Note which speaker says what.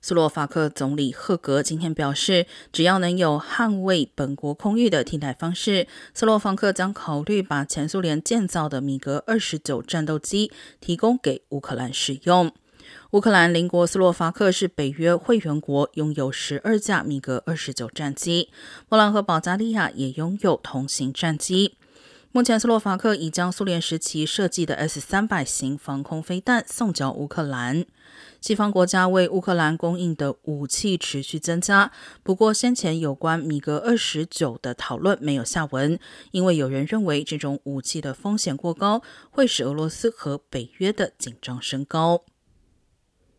Speaker 1: 斯洛伐克总理赫格今天表示，只要能有捍卫本国空域的替代方式，斯洛伐克将考虑把前苏联建造的米格二十九战斗机提供给乌克兰使用。乌克兰邻国斯洛伐克是北约会员国，拥有十二架米格二十九战机。波兰和保加利亚也拥有同型战机。目前，斯洛伐克已将苏联时期设计的 S 三百型防空飞弹送交乌克兰。西方国家为乌克兰供应的武器持续增加，不过先前有关米格二十九的讨论没有下文，因为有人认为这种武器的风险过高，会使俄罗斯和北约的紧张升高。